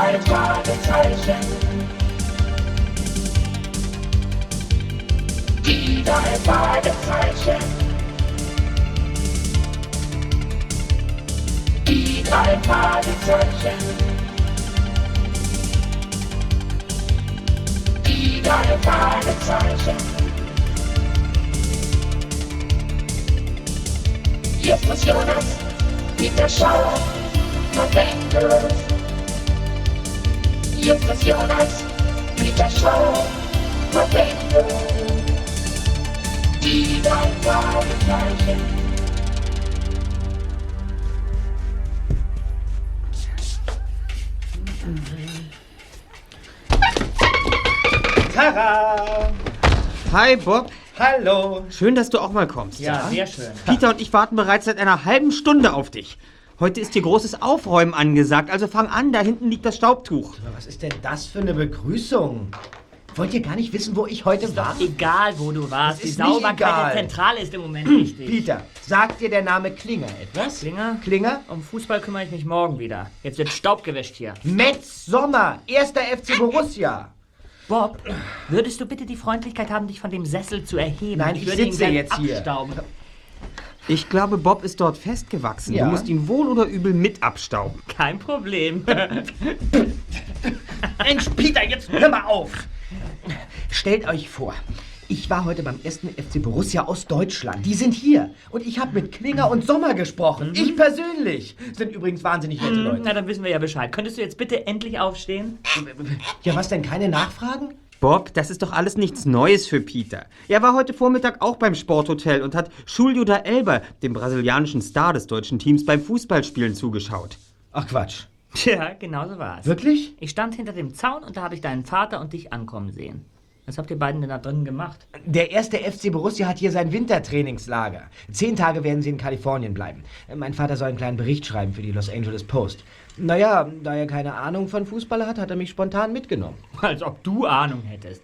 drei Fragezeichen. Die drei Fragezeichen. Die drei Fragezeichen. Die drei Fragezeichen. Justus Jonas, Peter Schauer, November. Justus Jonas, Peter Schauer, November. Die drei Fragezeichen. Tara! Hi Bob, Hallo! schön, dass du auch mal kommst. Ja, sehr schön. Peter und ich warten bereits seit einer halben Stunde auf dich. Heute ist hier großes Aufräumen angesagt, also fang an, da hinten liegt das Staubtuch. Was ist denn das für eine Begrüßung? Wollt ihr gar nicht wissen, wo ich heute war? Egal, wo du warst. Die Sauberkeit der Zentrale ist im Moment wichtig. Peter, sagt dir der Name Klinger etwas? Klinger? Klinger? Um Fußball kümmere ich mich morgen wieder. Jetzt wird Staub gewischt hier. Metz Sommer, erster FC Borussia. Bob, würdest du bitte die Freundlichkeit haben, dich von dem Sessel zu erheben? Nein, ich würde ihn sitze gern jetzt hier. Ich glaube, Bob ist dort festgewachsen. Ja. Du musst ihn wohl oder übel mit abstauben. Kein Problem. Mensch, Peter, jetzt hör mal auf! Stellt euch vor, ich war heute beim ersten FC Borussia aus Deutschland. Die sind hier. Und ich habe mit Klinger und Sommer gesprochen. Ich persönlich. Sind übrigens wahnsinnig nette Leute. Na, dann wissen wir ja Bescheid. Könntest du jetzt bitte endlich aufstehen? Ja, was denn? Keine Nachfragen? Bob, das ist doch alles nichts Neues für Peter. Er war heute Vormittag auch beim Sporthotel und hat Julio da Elba, dem brasilianischen Star des deutschen Teams, beim Fußballspielen zugeschaut. Ach Quatsch. Tja, genau so war's. Wirklich? Ich stand hinter dem Zaun und da habe ich deinen Vater und dich ankommen sehen. Was habt ihr beiden denn da drinnen gemacht? Der erste FC Borussia hat hier sein Wintertrainingslager. Zehn Tage werden sie in Kalifornien bleiben. Mein Vater soll einen kleinen Bericht schreiben für die Los Angeles Post. Naja, da er keine Ahnung von Fußball hat, hat er mich spontan mitgenommen. Als ob du Ahnung hättest.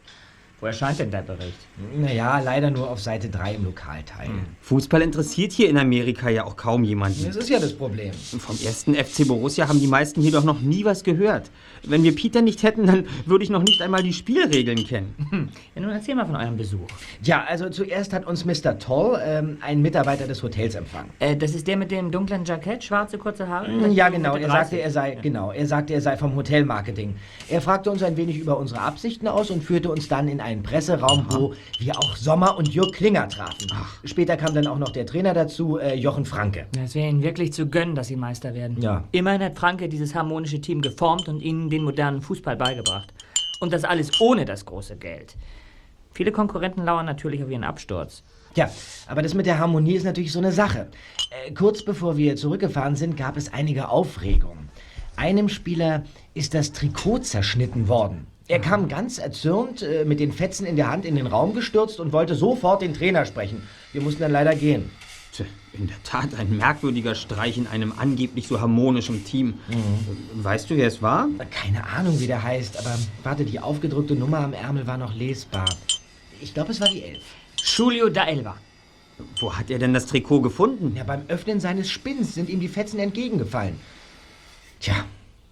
Wo erscheint denn der Bericht? Naja, leider nur auf Seite 3 im Lokalteil. Fußball interessiert hier in Amerika ja auch kaum jemanden. Das ist ja das Problem. Vom ersten FC Borussia haben die meisten hier doch noch nie was gehört. Wenn wir Peter nicht hätten, dann würde ich noch nicht einmal die Spielregeln kennen. Ja, nun erzähl mal von eurem Besuch. Ja, also zuerst hat uns Mr. Toll, ähm, ein Mitarbeiter des Hotels, empfangen. Äh, das ist der mit dem dunklen Jackett, schwarze kurze Haare? Ja, genau. Er 30. sagte, er sei, genau. Er sagte, er sei vom Hotelmarketing. Er fragte uns ein wenig über unsere Absichten aus und führte uns dann in einen Presseraum, wo wir auch Sommer und Jörg Klinger trafen. Später kam dann auch noch der Trainer dazu, äh, Jochen Franke. Ja, Es wäre ihnen wirklich zu gönnen, dass sie Meister werden. Ja. Immerhin hat Franke dieses harmonische Team geformt und ihnen den modernen Fußball beigebracht. Und das alles ohne das große Geld. Viele Konkurrenten lauern natürlich auf ihren Absturz. Ja, aber das mit der Harmonie ist natürlich so eine Sache. Äh, kurz bevor wir zurückgefahren sind, gab es einige Aufregung. Einem Spieler ist das Trikot zerschnitten worden. Er kam ganz erzürnt, äh, mit den Fetzen in der Hand in den Raum gestürzt und wollte sofort den Trainer sprechen. Wir mussten dann leider gehen. In der Tat ein merkwürdiger Streich in einem angeblich so harmonischen Team. Weißt du, wer es war? Keine Ahnung, wie der heißt, aber warte, die aufgedrückte Nummer am Ärmel war noch lesbar. Ich glaube, es war die Elf. Julio da Elba. Wo hat er denn das Trikot gefunden? Ja, beim Öffnen seines Spinns sind ihm die Fetzen entgegengefallen. Tja,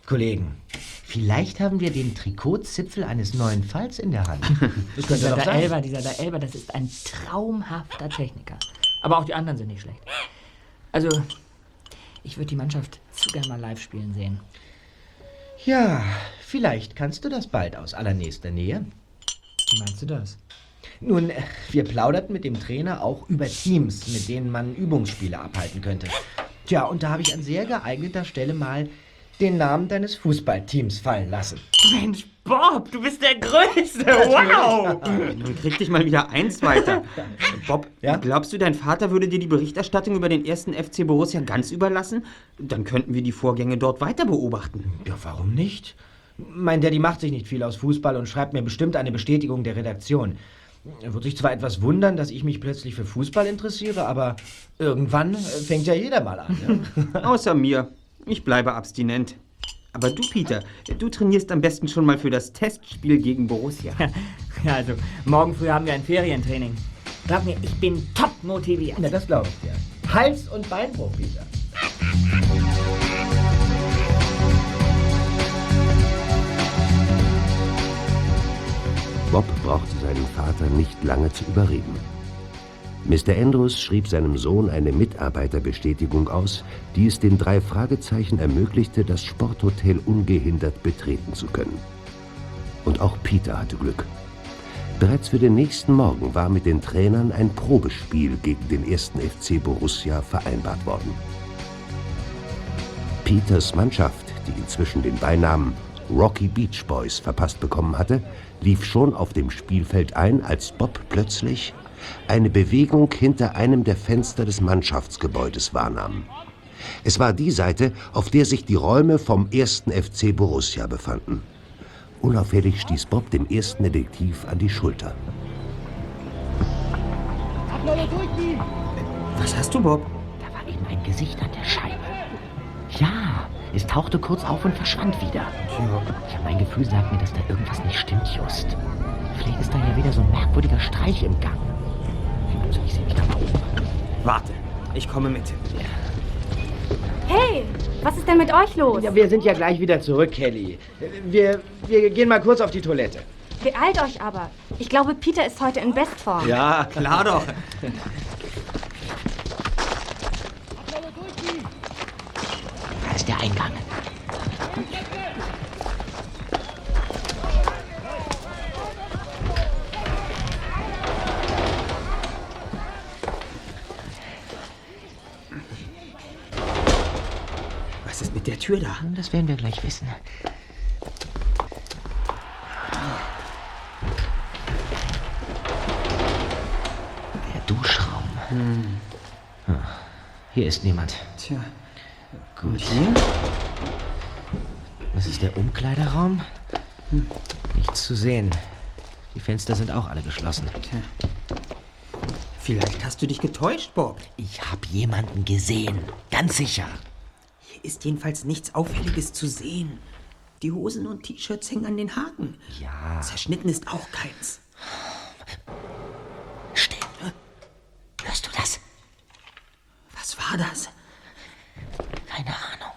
Kollegen, vielleicht haben wir den Trikotzipfel eines neuen Falls in der Hand. Das könnte Dieser doch da sein. Elba, dieser da Elba, das ist ein traumhafter Techniker. Aber auch die anderen sind nicht schlecht. Also, ich würde die Mannschaft zu gern mal live spielen sehen. Ja, vielleicht kannst du das bald aus allernächster Nähe. Wie meinst du das? Nun, äh, wir plauderten mit dem Trainer auch über Teams, mit denen man Übungsspiele abhalten könnte. Tja, und da habe ich an sehr geeigneter Stelle mal den Namen deines Fußballteams fallen lassen. Mensch, Bob, du bist der Größte. Wow! Nun krieg dich mal wieder eins weiter. Bob, Ja? glaubst du, dein Vater würde dir die Berichterstattung über den ersten FC Borussia ganz überlassen? Dann könnten wir die Vorgänge dort weiter beobachten. Ja, warum nicht? Mein Daddy macht sich nicht viel aus Fußball und schreibt mir bestimmt eine Bestätigung der Redaktion. Er wird sich zwar etwas wundern, dass ich mich plötzlich für Fußball interessiere, aber irgendwann fängt ja jeder mal an. Ja? Außer mir. Ich bleibe abstinent. Aber du, Peter, du trainierst am besten schon mal für das Testspiel gegen Borussia. Ja, also, morgen früh haben wir ein Ferientraining. Sag mir, ich bin top motiviert. Na, das glaube ich dir. Ja. Hals- und Beinbruch, Peter. Bob brauchte seinen Vater nicht lange zu überreden. Mr. Andrews schrieb seinem Sohn eine Mitarbeiterbestätigung aus, die es den drei Fragezeichen ermöglichte, das Sporthotel ungehindert betreten zu können. Und auch Peter hatte Glück. Bereits für den nächsten Morgen war mit den Trainern ein Probespiel gegen den ersten FC Borussia vereinbart worden. Peters Mannschaft, die inzwischen den Beinamen Rocky Beach Boys verpasst bekommen hatte, lief schon auf dem Spielfeld ein, als Bob plötzlich eine Bewegung hinter einem der Fenster des Mannschaftsgebäudes wahrnahm. Es war die Seite, auf der sich die Räume vom ersten FC Borussia befanden. Unauffällig stieß Bob dem ersten Detektiv an die Schulter. Was hast du, Bob? Da war eben ein Gesicht an der Scheibe. Ja, es tauchte kurz auf und verschwand wieder. Ich habe mein Gefühl sagt mir, dass da irgendwas nicht stimmt, Just. Vielleicht ist da ja wieder so ein merkwürdiger Streich im Gang. Also ich sehe mal um. Warte, ich komme mit. Hey, was ist denn mit euch los? Ja, wir sind ja gleich wieder zurück, Kelly. Wir, wir gehen mal kurz auf die Toilette. Beeilt euch aber. Ich glaube, Peter ist heute in Bestform. Ja, Klar doch. Tür da? Das werden wir gleich wissen. Der Duschraum. Ah, Hier ist niemand. Tja. Gut. Hier? Das ist der Umkleideraum. Nichts zu sehen. Die Fenster sind auch alle geschlossen. Vielleicht hast du dich getäuscht, Bob. Ich habe jemanden gesehen. Ganz sicher. Ist jedenfalls nichts Auffälliges zu sehen. Die Hosen und T-Shirts hängen an den Haken. Ja. Zerschnitten ist auch keins. Still. Hörst du das? Was war das? Keine Ahnung.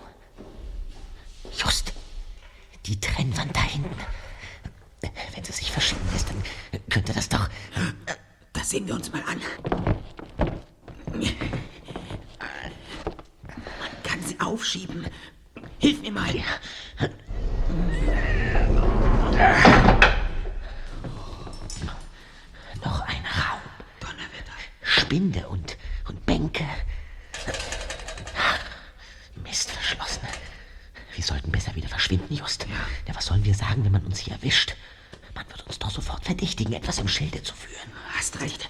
Just. Die Trennwand da hinten. Wenn sie sich verschieben lässt, dann könnte das doch. Das sehen wir uns mal an. Aufschieben. Hilf mir mal. Noch ein Raum. Donnerwetter. Spinde und, und Bänke. Mist, verschlossen. Wir sollten besser wieder verschwinden, Just. Ja. was sollen wir sagen, wenn man uns hier erwischt? Man wird uns doch sofort verdächtigen, etwas im Schilde zu führen. Hast recht.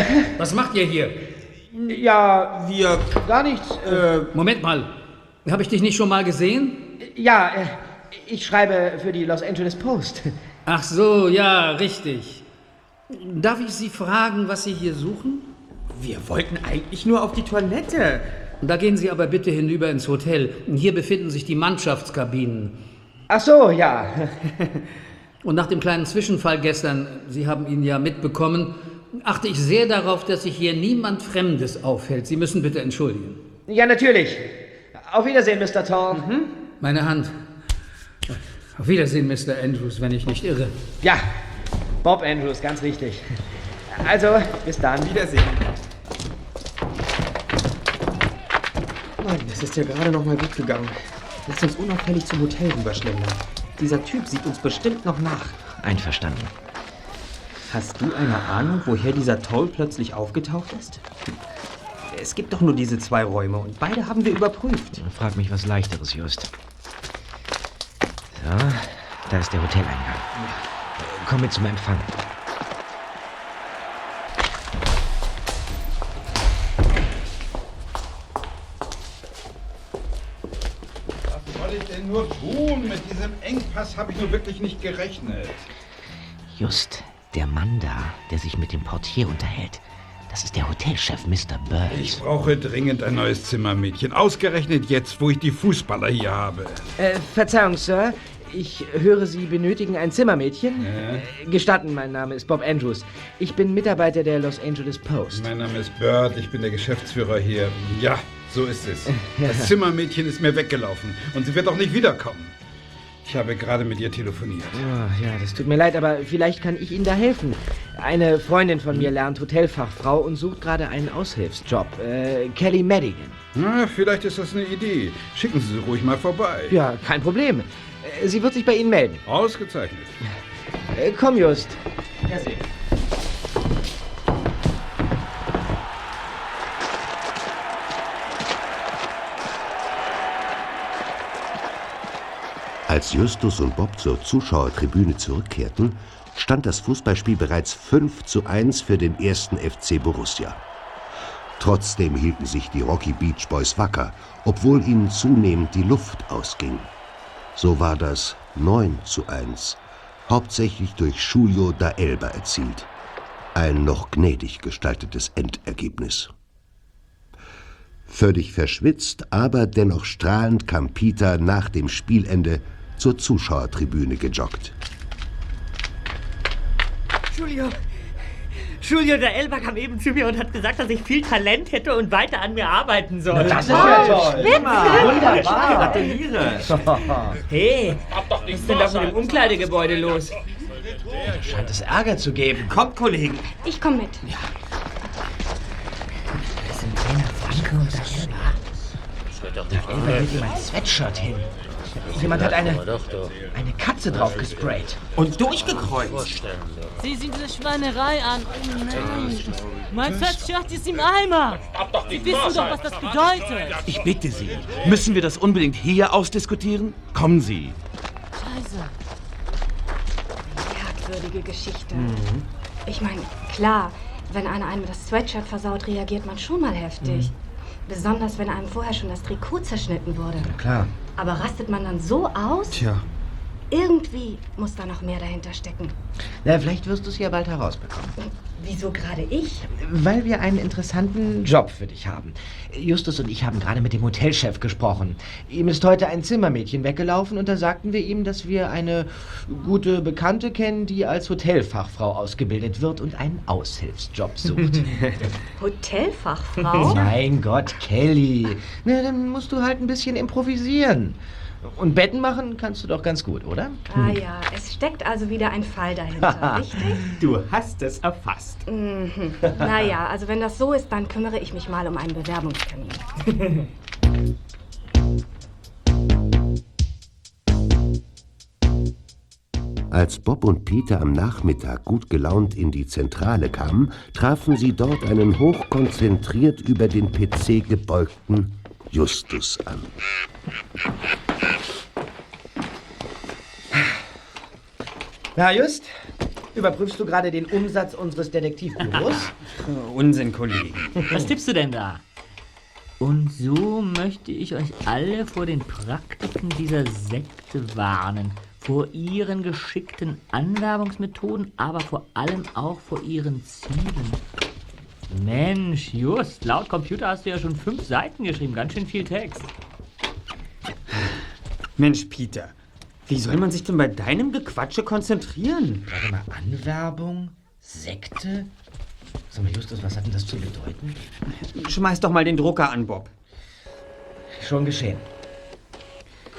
Was macht ihr hier? Ja, Wir. gar nichts. Moment mal. Habe ich dich nicht schon mal gesehen? ja, äh, ich schreibe für die Los Angeles Post. Ach so, ja, richtig. Darf ich Sie fragen, was Sie hier suchen? Wir wollten eigentlich nur auf die Toilette. Da gehen Sie aber bitte hinüber ins Hotel. Hier befinden sich die Mannschaftskabinen. Ach so, ja. Und nach dem kleinen Zwischenfall gestern, Sie haben ihn ja mitbekommen, achte ich sehr darauf, dass sich hier niemand Fremdes aufhält. Sie müssen bitte entschuldigen. Ja, natürlich. Auf Wiedersehen, Mr. Thorne. Meine Hand. Auf Wiedersehen, Mr. Andrews, wenn ich nicht irre. Ja, Bob Andrews, ganz richtig. Also, bis dann. Wiedersehen. Mann, das ist ja gerade noch mal gut gegangen. Lass uns unauffällig zum Hotel rüberschlendern. Dieser Typ sieht uns bestimmt noch nach. Einverstanden. Hast du eine Ahnung, woher dieser Toll plötzlich aufgetaucht ist? Es gibt doch nur diese zwei Räume und beide haben wir überprüft. Frag mich was Leichteres, Just. So, da ist der Hoteleingang. Komm mit zum Empfang. Was soll ich denn nur tun? Mit diesem Engpass habe ich nur wirklich nicht gerechnet. Just, der Mann da, der sich mit dem Portier unterhält. Das ist der Hotelchef, Mr. Burns. Ich brauche dringend ein neues Zimmermädchen. Ausgerechnet jetzt, wo ich die Fußballer hier habe. Äh, Verzeihung, Sir. Ich höre, Sie benötigen ein Zimmermädchen. Äh, Gestatten, mein Name ist Bob Andrews. Ich bin Mitarbeiter der Los Angeles Post. Mein Name ist Bird, ich bin der Geschäftsführer hier. Ja, so ist es. Das Zimmermädchen ist mir weggelaufen und sie wird auch nicht wiederkommen. Ich habe gerade mit ihr telefoniert. Oh, ja, das tut mir leid, aber vielleicht kann ich Ihnen da helfen. Eine Freundin von mir lernt Hotelfachfrau und sucht gerade einen Aushilfsjob. Äh, Kelly Madigan. Na, vielleicht ist das eine Idee. Schicken Sie sie ruhig mal vorbei. Ja, kein Problem. Äh, Sie wird sich bei Ihnen melden. Ausgezeichnet. Äh, komm, Just. Als Justus und Bob zur Zuschauertribüne zurückkehrten, stand das Fußballspiel bereits 5 zu 1 für den ersten FC Borussia. Trotzdem hielten sich die Rocky Beach Boys wacker, obwohl ihnen zunehmend die Luft ausging. So war das 9 zu 1, hauptsächlich durch Julio da Elba erzielt. Ein noch gnädig gestaltetes Endergebnis. Völlig verschwitzt, aber dennoch strahlend kam Peter nach dem Spielende zur Zuschauertribüne gejoggt. Julio. Julio der Elba kam eben zu mir und hat gesagt, dass ich viel Talent hätte und weiter an mir arbeiten soll. Das ist ja toll. Wunderbar. Gratuliere. Hey, was ist denn da von dem Umkleidegebäude los? Scheint es Ärger zu geben. Kommt, Kollegen. Ich komme mit. Elber hält ihm ein Sweatshirt hin. Jemand hat eine, eine Katze drauf gesprayt. Und durchgekreuzt. Sieh sie diese Schweinerei an. Oh nein. Mein Sweatshirt ist im Eimer. Sie wissen doch, was das bedeutet. Ich bitte Sie, müssen wir das unbedingt hier ausdiskutieren? Kommen Sie. Scheiße. Merkwürdige Geschichte. Ich meine, klar, wenn einer einem das Sweatshirt versaut, reagiert man schon mal heftig. Besonders wenn einem vorher schon das Trikot zerschnitten wurde. Klar. Aber rastet man dann so aus? Tja. Irgendwie muss da noch mehr dahinter stecken. Na, vielleicht wirst du es ja bald herausbekommen. Wieso gerade ich? Weil wir einen interessanten Job für dich haben. Justus und ich haben gerade mit dem Hotelchef gesprochen. Ihm ist heute ein Zimmermädchen weggelaufen und da sagten wir ihm, dass wir eine gute Bekannte kennen, die als Hotelfachfrau ausgebildet wird und einen Aushilfsjob sucht. Hotelfachfrau? mein Gott, Kelly. Na, dann musst du halt ein bisschen improvisieren. Und Betten machen kannst du doch ganz gut, oder? ah ja, es steckt also wieder ein Fall dahinter, richtig? Du hast es erfasst. Mhm. Naja, also wenn das so ist, dann kümmere ich mich mal um einen Bewerbungstermin. Als Bob und Peter am Nachmittag gut gelaunt in die Zentrale kamen, trafen sie dort einen hochkonzentriert über den PC gebeugten Justus an. Na, Just, überprüfst du gerade den Umsatz unseres Detektivbüros? Unsinn, Kollegen. Was tippst du denn da? Und so möchte ich euch alle vor den Praktiken dieser Sekte warnen. Vor ihren geschickten Anwerbungsmethoden, aber vor allem auch vor ihren Zielen. Mensch, just, laut Computer hast du ja schon fünf Seiten geschrieben, ganz schön viel Text. Mensch, Peter, wie soll man sich denn bei deinem Gequatsche konzentrieren? Warte mal, Anwerbung? Sekte? Sag mal, Justus, was hat denn das zu bedeuten? Schmeiß doch mal den Drucker an, Bob. Schon geschehen.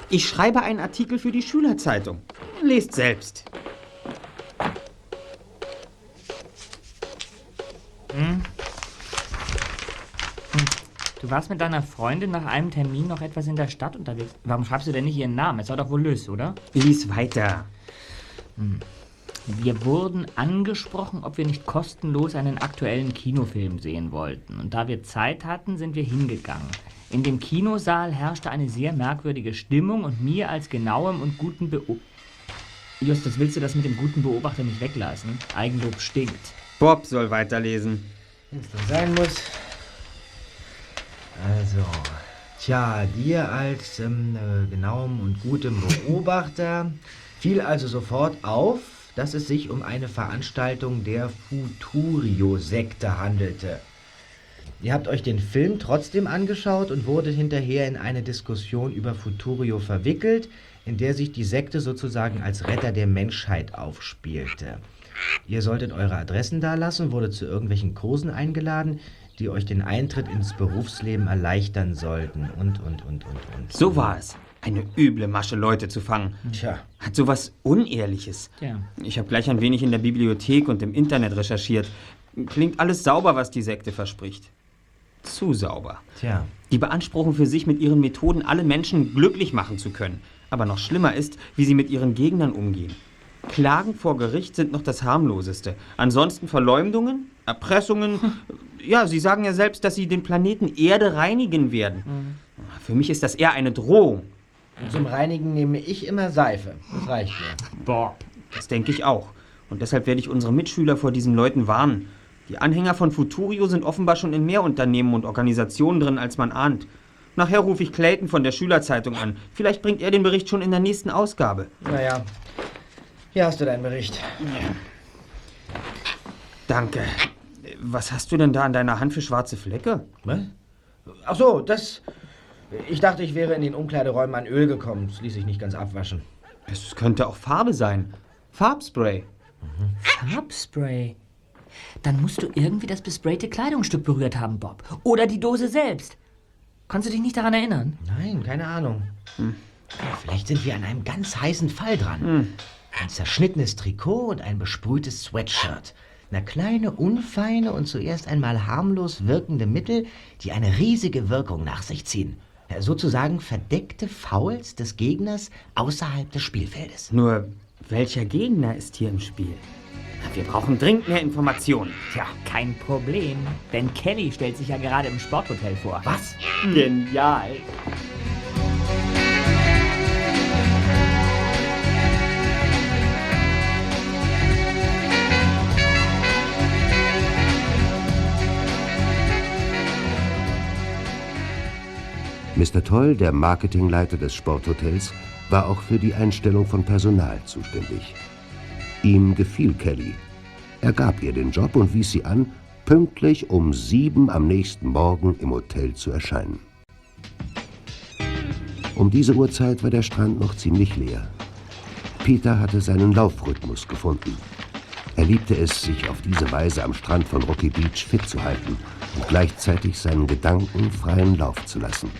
Ich schreibe einen Artikel für die Schülerzeitung. Lest selbst. Du warst mit deiner Freundin nach einem Termin noch etwas in der Stadt unterwegs. Warum schreibst du denn nicht ihren Namen? Es war doch wohl Lys, oder? Lies weiter. Wir wurden angesprochen, ob wir nicht kostenlos einen aktuellen Kinofilm sehen wollten. Und da wir Zeit hatten, sind wir hingegangen. In dem Kinosaal herrschte eine sehr merkwürdige Stimmung und mir als genauem und guten Beobachter. Justus, willst du das mit dem guten Beobachter nicht weglassen? Eigenlob stinkt. Bob soll weiterlesen. Wenn es sein muss. Also, tja, dir als ähm, äh, genauem und gutem Beobachter fiel also sofort auf, dass es sich um eine Veranstaltung der Futurio-Sekte handelte. Ihr habt euch den Film trotzdem angeschaut und wurdet hinterher in eine Diskussion über Futurio verwickelt, in der sich die Sekte sozusagen als Retter der Menschheit aufspielte. Ihr solltet eure Adressen dalassen, wurde zu irgendwelchen Kursen eingeladen, die euch den Eintritt ins Berufsleben erleichtern sollten und, und, und, und, und. So war es. Eine üble Masche, Leute zu fangen. Tja, Hat sowas Unehrliches. Tja. Ich habe gleich ein wenig in der Bibliothek und im Internet recherchiert. Klingt alles sauber, was die Sekte verspricht. Zu sauber. tja. Die beanspruchen für sich mit ihren Methoden alle Menschen glücklich machen zu können. Aber noch schlimmer ist, wie sie mit ihren Gegnern umgehen. Klagen vor Gericht sind noch das harmloseste. Ansonsten Verleumdungen, Erpressungen. Ja, sie sagen ja selbst, dass sie den Planeten Erde reinigen werden. Für mich ist das eher eine Drohung. Und zum Reinigen nehme ich immer Seife. Das reicht mir. Boah, das denke ich auch. Und deshalb werde ich unsere Mitschüler vor diesen Leuten warnen. Die Anhänger von Futurio sind offenbar schon in mehr Unternehmen und Organisationen drin, als man ahnt. Nachher rufe ich Clayton von der Schülerzeitung an. Vielleicht bringt er den Bericht schon in der nächsten Ausgabe. Naja, hier hast du deinen Bericht. Danke. Was hast du denn da an deiner Hand für schwarze Flecke? Was? Ach so, das. Ich dachte, ich wäre in den Umkleideräumen an Öl gekommen. Das ließ sich nicht ganz abwaschen. Es könnte auch Farbe sein. Farbspray. Farbspray. Dann musst du irgendwie das besprayte Kleidungsstück berührt haben, Bob. Oder die Dose selbst. Kannst du dich nicht daran erinnern? Nein, keine Ahnung. Vielleicht sind wir an einem ganz heißen Fall dran. Ein zerschnittenes Trikot und ein besprühtes Sweatshirt. Na kleine, unfeine und zuerst einmal harmlos wirkende Mittel, die eine riesige Wirkung nach sich ziehen. Ja, sozusagen verdeckte Fouls des Gegners außerhalb des Spielfeldes. Nur, welcher Gegner ist hier im Spiel? Wir brauchen dringend mehr Informationen. Tja, kein Problem. Denn Kelly stellt sich ja gerade im Sporthotel vor. Was? Genial. Mr. Toll, der Marketingleiter des Sporthotels, war auch für die Einstellung von Personal zuständig. Ihm gefiel Kelly. Er gab ihr den Job und wies sie an, pünktlich um sieben am nächsten Morgen im Hotel zu erscheinen. Um diese Uhrzeit war der Strand noch ziemlich leer. Peter hatte seinen Laufrhythmus gefunden. Er liebte es, sich auf diese Weise am Strand von Rocky Beach fit zu halten und gleichzeitig seinen Gedanken freien Lauf zu lassen.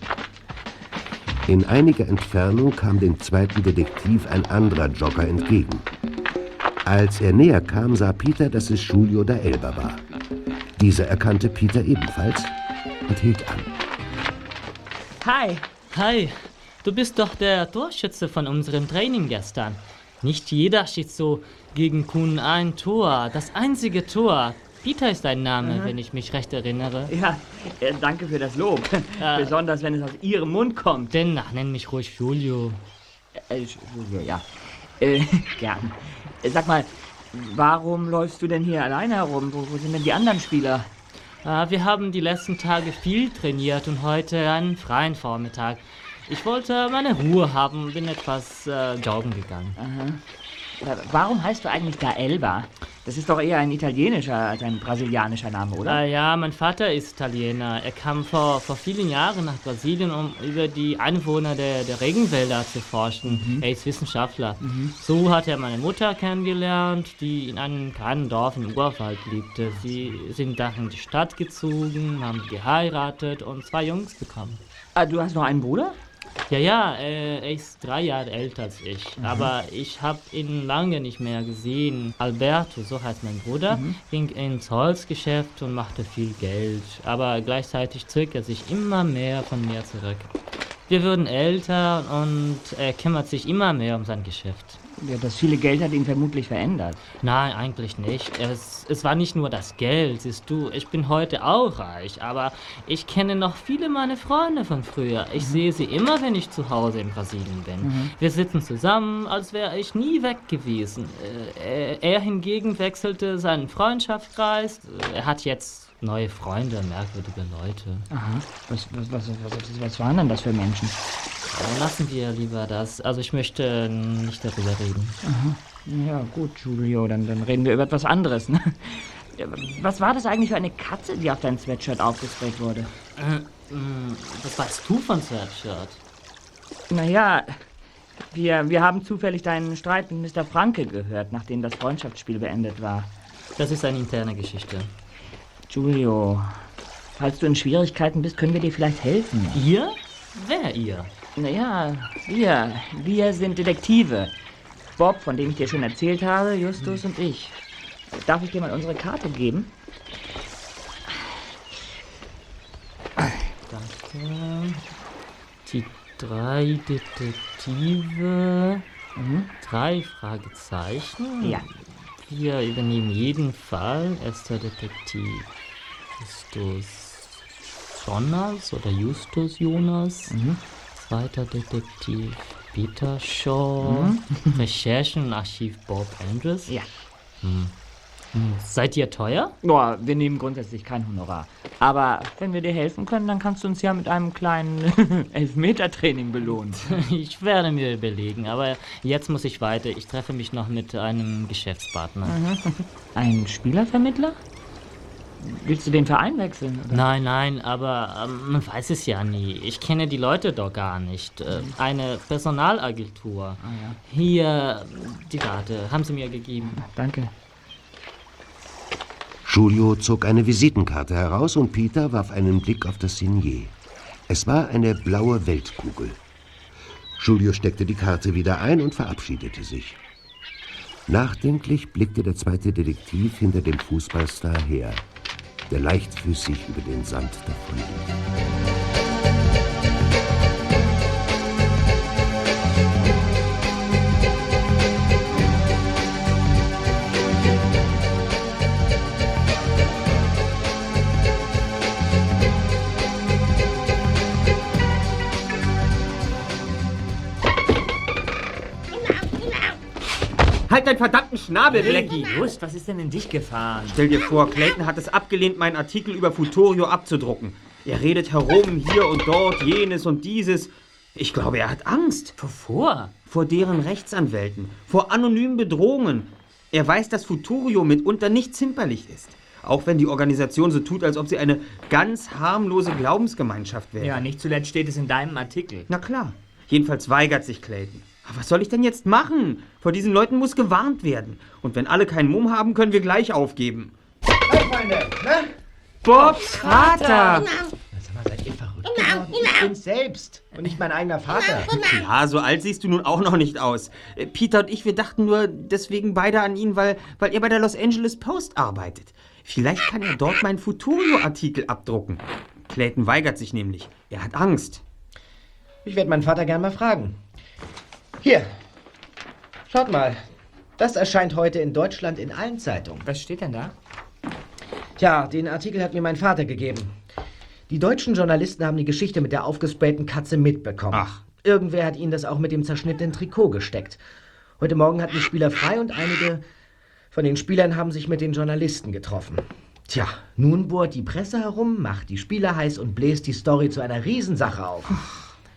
In einiger Entfernung kam dem zweiten Detektiv ein anderer Jogger entgegen. Als er näher kam, sah Peter, dass es Julio da Elba war. Dieser erkannte Peter ebenfalls und hielt an. Hi. Hi. Du bist doch der Torschütze von unserem Training gestern. Nicht jeder schießt so gegen Kuhn ein Tor. Das einzige Tor. Peter ist dein Name, wenn ich mich recht erinnere. Ja, äh, danke für das Lob. Besonders wenn es aus Ihrem Mund kommt. Denn, ach, nenn mich ruhig Julio. Äh, Julio, ja. Äh, gern. Äh, Sag mal, warum läufst du denn hier alleine herum? Wo, wo sind denn die anderen Spieler? Ah, wir haben die letzten Tage viel trainiert und heute einen freien Vormittag. Ich wollte meine Ruhe haben, bin etwas äh, joggen gegangen. Äh, Warum heißt du eigentlich da Elba? Das ist doch eher ein italienischer als ein brasilianischer Name, oder? Ah, ja, mein Vater ist Italiener. Er kam vor, vor vielen Jahren nach Brasilien, um über die Einwohner der, der Regenwälder zu forschen. Er ist Wissenschaftler. So hat er meine Mutter kennengelernt, die in einem kleinen Dorf im Urwald lebte. Sie sind dann in die Stadt gezogen, haben geheiratet und zwei Jungs bekommen. Ah, du hast noch einen Bruder? Ja, ja, äh, er ist drei Jahre älter als ich. Aber ich habe ihn lange nicht mehr gesehen. Alberto, so heißt mein Bruder, ging ins Holzgeschäft und machte viel Geld. Aber gleichzeitig zog er sich immer mehr von mir zurück. Wir würden älter und er kümmert sich immer mehr um sein Geschäft. Ja, das viele Geld hat ihn vermutlich verändert. Nein, eigentlich nicht. Es, es war nicht nur das Geld, siehst du. Ich bin heute auch reich, aber ich kenne noch viele meiner Freunde von früher. Ich sehe sie immer, wenn ich zu Hause in Brasilien bin. Wir sitzen zusammen, als wäre ich nie weg gewesen. Äh, er hingegen wechselte seinen Freundschaftskreis. Er hat jetzt neue Freunde, merkwürdige Leute. Aha. Was, was, was, was, was, waren denn das für Menschen? Aber lassen wir lieber das. Also ich möchte nicht darüber reden. Ja, gut, Julio, dann, dann reden wir über etwas anderes. Ne? Was war das eigentlich für eine Katze, die auf dein Sweatshirt aufgesprayt wurde? Äh, mh, was weißt du von Sweatshirt? Naja, Wir, wir haben zufällig deinen Streit mit Mr. Franke gehört, nachdem das Freundschaftsspiel beendet war. Das ist eine interne Geschichte. Giulio, falls du in Schwierigkeiten bist, können wir dir vielleicht helfen. Ihr? Wer ihr? Naja, wir. Wir sind Detektive. Bob, von dem ich dir schon erzählt habe, Justus und ich. Darf ich dir mal unsere Karte geben? Danke. Die drei Detektive. Drei Fragezeichen. Ja. Wir übernehmen jeden Fall. Erster Detektiv Justus Jonas oder Justus Jonas. Zweiter Detektiv Peter Shaw. Recherchen und Archiv Bob Andrews. Ja. Hm. Hm. Seid ihr teuer? Boah, wir nehmen grundsätzlich kein Honorar. Aber wenn wir dir helfen können, dann kannst du uns ja mit einem kleinen Elfmetertraining belohnen. Ich werde mir überlegen, aber jetzt muss ich weiter. Ich treffe mich noch mit einem Geschäftspartner. Ein Spielervermittler? Willst du den Verein wechseln? Oder? Nein, nein, aber ähm, man weiß es ja nie. Ich kenne die Leute doch gar nicht. Äh, eine Personalagentur. Hier, die Karte haben sie mir gegeben. Danke. Julio zog eine Visitenkarte heraus und Peter warf einen Blick auf das Signet. Es war eine blaue Weltkugel. Julio steckte die Karte wieder ein und verabschiedete sich. Nachdenklich blickte der zweite Detektiv hinter dem Fußballstar her, der leichtfüßig über den Sand davonlief. Halt deinen verdammten Schnabel, Blackie! Just, was ist denn in dich gefahren? Stell dir vor, Clayton hat es abgelehnt, meinen Artikel über Futurio abzudrucken. Er redet herum, hier und dort, jenes und dieses. Ich glaube, er hat Angst. Wovor? Vor deren Rechtsanwälten, vor anonymen Bedrohungen. Er weiß, dass Futurio mitunter nicht zimperlich ist. Auch wenn die Organisation so tut, als ob sie eine ganz harmlose Glaubensgemeinschaft wäre. Ja, nicht zuletzt steht es in deinem Artikel. Na klar. Jedenfalls weigert sich Clayton. Aber was soll ich denn jetzt machen? Vor diesen Leuten muss gewarnt werden. Und wenn alle keinen Mumm haben, können wir gleich aufgeben. Hey, Freunde, ne? Bobs Vater! Sag mal, seid ihr verrückt geworden? Ich bin's selbst und nicht mein eigener Vater. Ja, so alt siehst du nun auch noch nicht aus. Äh, Peter und ich, wir dachten nur deswegen beide an ihn, weil, weil er bei der Los Angeles Post arbeitet. Vielleicht kann er dort meinen Futurio-Artikel abdrucken. Clayton weigert sich nämlich. Er hat Angst. Ich werde meinen Vater gern mal fragen. Hier, schaut mal. Das erscheint heute in Deutschland in allen Zeitungen. Was steht denn da? Tja, den Artikel hat mir mein Vater gegeben. Die deutschen Journalisten haben die Geschichte mit der aufgesprayten Katze mitbekommen. Ach. Irgendwer hat ihnen das auch mit dem zerschnittenen Trikot gesteckt. Heute Morgen hatten die Spieler frei und einige von den Spielern haben sich mit den Journalisten getroffen. Tja, nun bohrt die Presse herum, macht die Spieler heiß und bläst die Story zu einer Riesensache auf.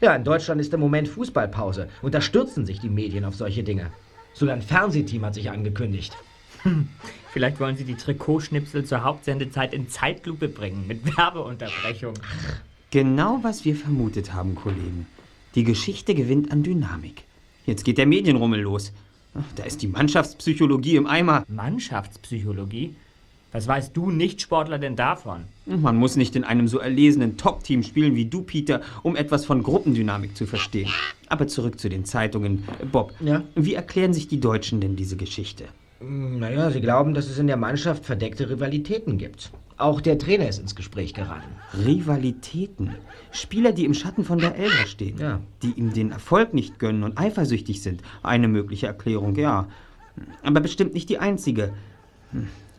Ja, in Deutschland ist im Moment Fußballpause und da stürzen sich die Medien auf solche Dinge. Sogar ein Fernsehteam hat sich angekündigt. Vielleicht wollen sie die Trikotschnipsel zur Hauptsendezeit in Zeitlupe bringen, mit Werbeunterbrechung. Genau, was wir vermutet haben, Kollegen. Die Geschichte gewinnt an Dynamik. Jetzt geht der Medienrummel los. Ach, Da ist die Mannschaftspsychologie im Eimer. Mannschaftspsychologie? Was weißt du Nicht-Sportler denn davon? Man muss nicht in einem so erlesenen Top-Team spielen wie du, Peter, um etwas von Gruppendynamik zu verstehen. Aber zurück zu den Zeitungen. Bob, Ja? wie erklären sich die Deutschen denn diese Geschichte? Hm, Naja, sie glauben, dass es in der Mannschaft verdeckte Rivalitäten gibt. Auch der Trainer ist ins Gespräch geraten. Rivalitäten. Spieler, die im Schatten von der Elber stehen. Ja. Die ihm den Erfolg nicht gönnen und eifersüchtig sind. Eine mögliche Erklärung, ja. Aber bestimmt nicht die einzige.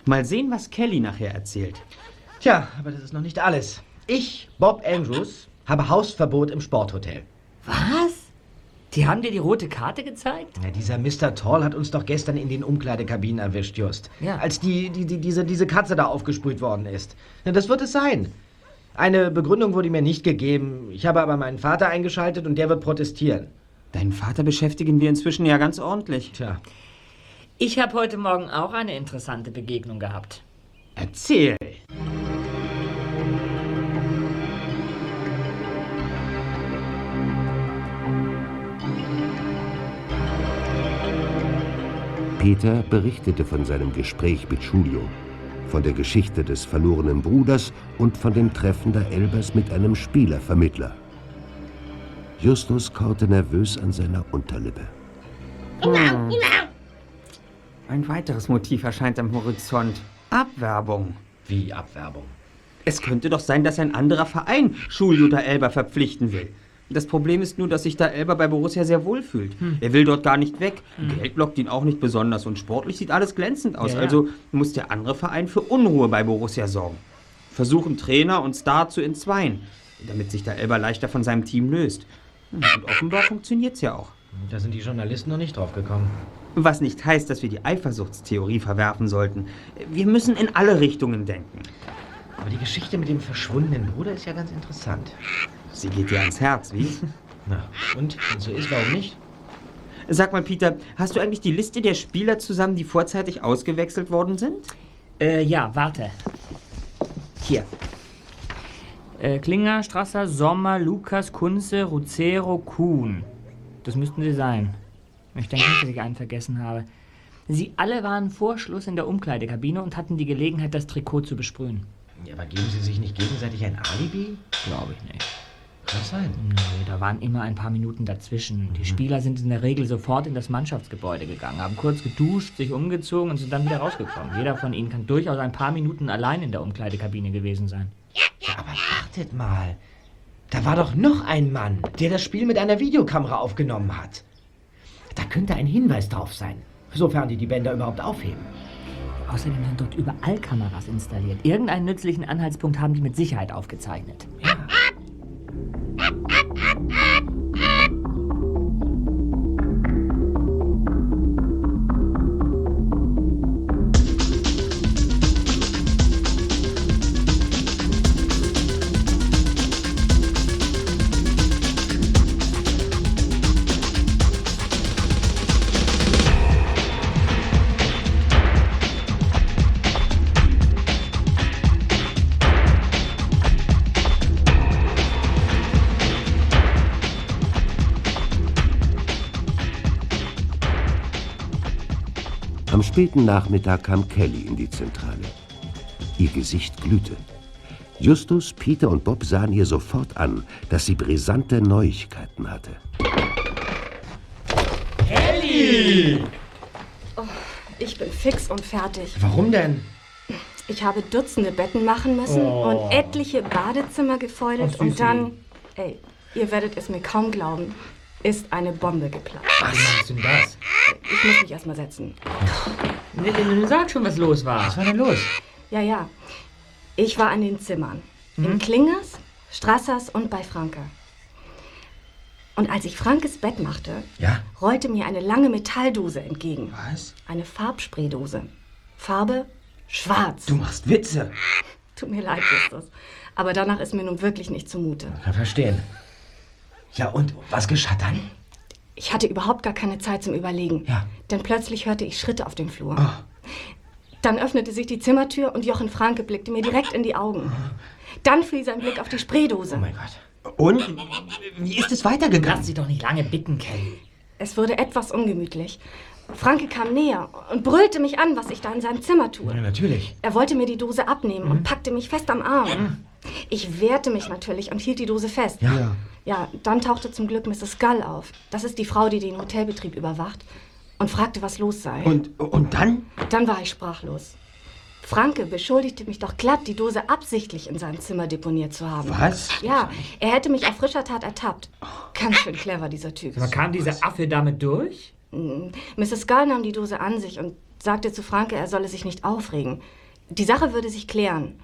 Mal sehen, was Kelly nachher erzählt. Tja, aber das ist noch nicht alles. Ich, Bob Andrews, habe Hausverbot im Sporthotel. Was? Die haben dir die rote Karte gezeigt? Ja, dieser Mr. Tall hat uns doch gestern in den Umkleidekabinen erwischt, Just. Ja. Als die, die, die, diese, diese Katze da aufgesprüht worden ist. Na, das wird es sein. Eine Begründung wurde mir nicht gegeben. Ich habe aber meinen Vater eingeschaltet und der wird protestieren. Deinen Vater beschäftigen wir inzwischen ja ganz ordentlich. Tja. Ich habe heute Morgen auch eine interessante Begegnung gehabt. Erzähl. Peter berichtete von seinem Gespräch mit Julio, von der Geschichte des verlorenen Bruders und von dem Treffen der Elbers mit einem Spielervermittler. Justus kaute nervös an seiner Unterlippe. Hm. Ein weiteres Motiv erscheint am Horizont. Abwerbung. Wie Abwerbung? Es könnte doch sein, dass ein anderer Verein da Elber verpflichten will. Das Problem ist nur, dass sich da Elber bei Borussia sehr wohl fühlt. Hm. Er will dort gar nicht weg. Geld lockt ihn auch nicht besonders und sportlich sieht alles glänzend aus. Ja, ja. Also muss der andere Verein für Unruhe bei Borussia sorgen. Versuchen Trainer und Star zu entzweien, damit sich da Elber leichter von seinem Team löst. Und offenbar funktioniert's ja auch. Da sind die Journalisten noch nicht drauf gekommen. Was nicht heißt, dass wir die Eifersuchtstheorie verwerfen sollten. Wir müssen in alle Richtungen denken. Aber die Geschichte mit dem verschwundenen Bruder ist ja ganz interessant. Sie geht dir ans Herz, wie? Na, und? Wenn so ist, warum nicht? Sag mal, Peter, hast du eigentlich die Liste der Spieler zusammen, die vorzeitig ausgewechselt worden sind? Äh, ja, warte. Hier. Äh, Klinger, Strasser, Sommer, Lukas, Kunze, Ruzero, Kuhn. Das müssten sie sein. Ich denke nicht, dass ich einen vergessen habe. Sie alle waren vor Schluss in der Umkleidekabine und hatten die Gelegenheit, das Trikot zu besprühen. Ja, aber geben sie sich nicht gegenseitig ein Alibi? Glaube ich nicht. Kann sein. Nee, da waren immer ein paar Minuten dazwischen. Die Spieler sind in der Regel sofort in das Mannschaftsgebäude gegangen, haben kurz geduscht, sich umgezogen und sind dann wieder rausgekommen. Jeder von ihnen kann durchaus ein paar Minuten allein in der Umkleidekabine gewesen sein. Ja, aber wartet mal. Da war doch noch ein Mann, der das Spiel mit einer Videokamera aufgenommen hat. Da könnte ein Hinweis drauf sein, sofern die die Bänder überhaupt aufheben. Außerdem sind dort überall Kameras installiert. Irgendeinen nützlichen Anhaltspunkt haben die mit Sicherheit aufgezeichnet. Am späten Nachmittag kam Kelly in die Zentrale. Ihr Gesicht glühte. Justus, Peter und Bob sahen ihr sofort an, dass sie brisante Neuigkeiten hatte. Ellie! Oh, ich bin fix und fertig. Warum denn? Ich habe Dutzende Betten machen müssen Oh. und etliche Badezimmer gefeudelt Ach, und dann, ey, ihr werdet es mir kaum glauben, ist eine Bombe geplatzt. Was meinst du denn das? Ich muss mich erstmal setzen. Nee, nee, nee, Sag schon, was los war. Was war denn los? Ja, ja. Ich war an den Zimmern. Mhm. In Klingers, Strassers und bei Franke. Und als ich Frankes Bett machte, Ja? rollte mir eine lange Metalldose entgegen. Was? Eine Farbspraydose. Farbe schwarz. Du machst Witze. Tut mir leid, Justus. Aber danach ist mir nun wirklich nicht zumute. Kann verstehen. Ja, und was geschah dann? Ich hatte überhaupt gar keine Zeit zum Überlegen. Ja. Denn plötzlich hörte ich Schritte auf dem Flur. Ah. Dann öffnete sich die Zimmertür und Jochen Franke blickte mir direkt in die Augen. Dann fiel sein Blick auf die Spraydose. Oh mein Gott. Und? Wie ist es weitergegangen? Lass sie doch nicht lange bitten, Kelly. Es wurde etwas ungemütlich. Franke kam näher und brüllte mich an, was ich da in seinem Zimmer tue. Ja, natürlich. Er wollte mir die Dose abnehmen und packte mich fest am Arm. Ich wehrte mich natürlich und hielt die Dose fest. Ja. Ja, dann tauchte zum Glück Mrs. Skull auf. Das ist die Frau, die den Hotelbetrieb überwacht. Und fragte, was los sei. Und, und dann? Dann war ich sprachlos. Franke beschuldigte mich doch glatt, die Dose absichtlich in seinem Zimmer deponiert zu haben. Was? Ja, er hätte mich auf frischer Tat ertappt. Ganz schön clever, dieser Typ. Aber kam dieser Affe damit durch? Mm, Mrs. Skull nahm die Dose an sich und sagte zu Franke, er solle sich nicht aufregen. Die Sache würde sich klären.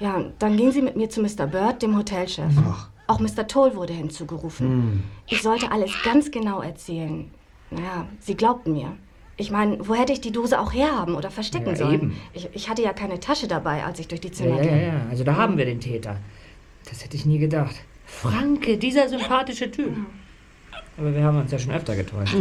Ja, dann ging sie mit mir zu Mr. Bird, dem Hotelchef. Auch Mr. Toll wurde hinzugerufen. Ich sollte alles ganz genau erzählen. Naja, sie glaubten mir. Ich meine, wo hätte ich die Dose auch herhaben oder verstecken Ja, sollen? eben. Ich, ich hatte ja keine Tasche dabei, als ich durch die Zimmer ja, ging. ja, ja. Also da haben wir den Täter. Das hätte ich nie gedacht. Franke, dieser sympathische Typ. Aber wir haben uns ja schon öfter getäuscht.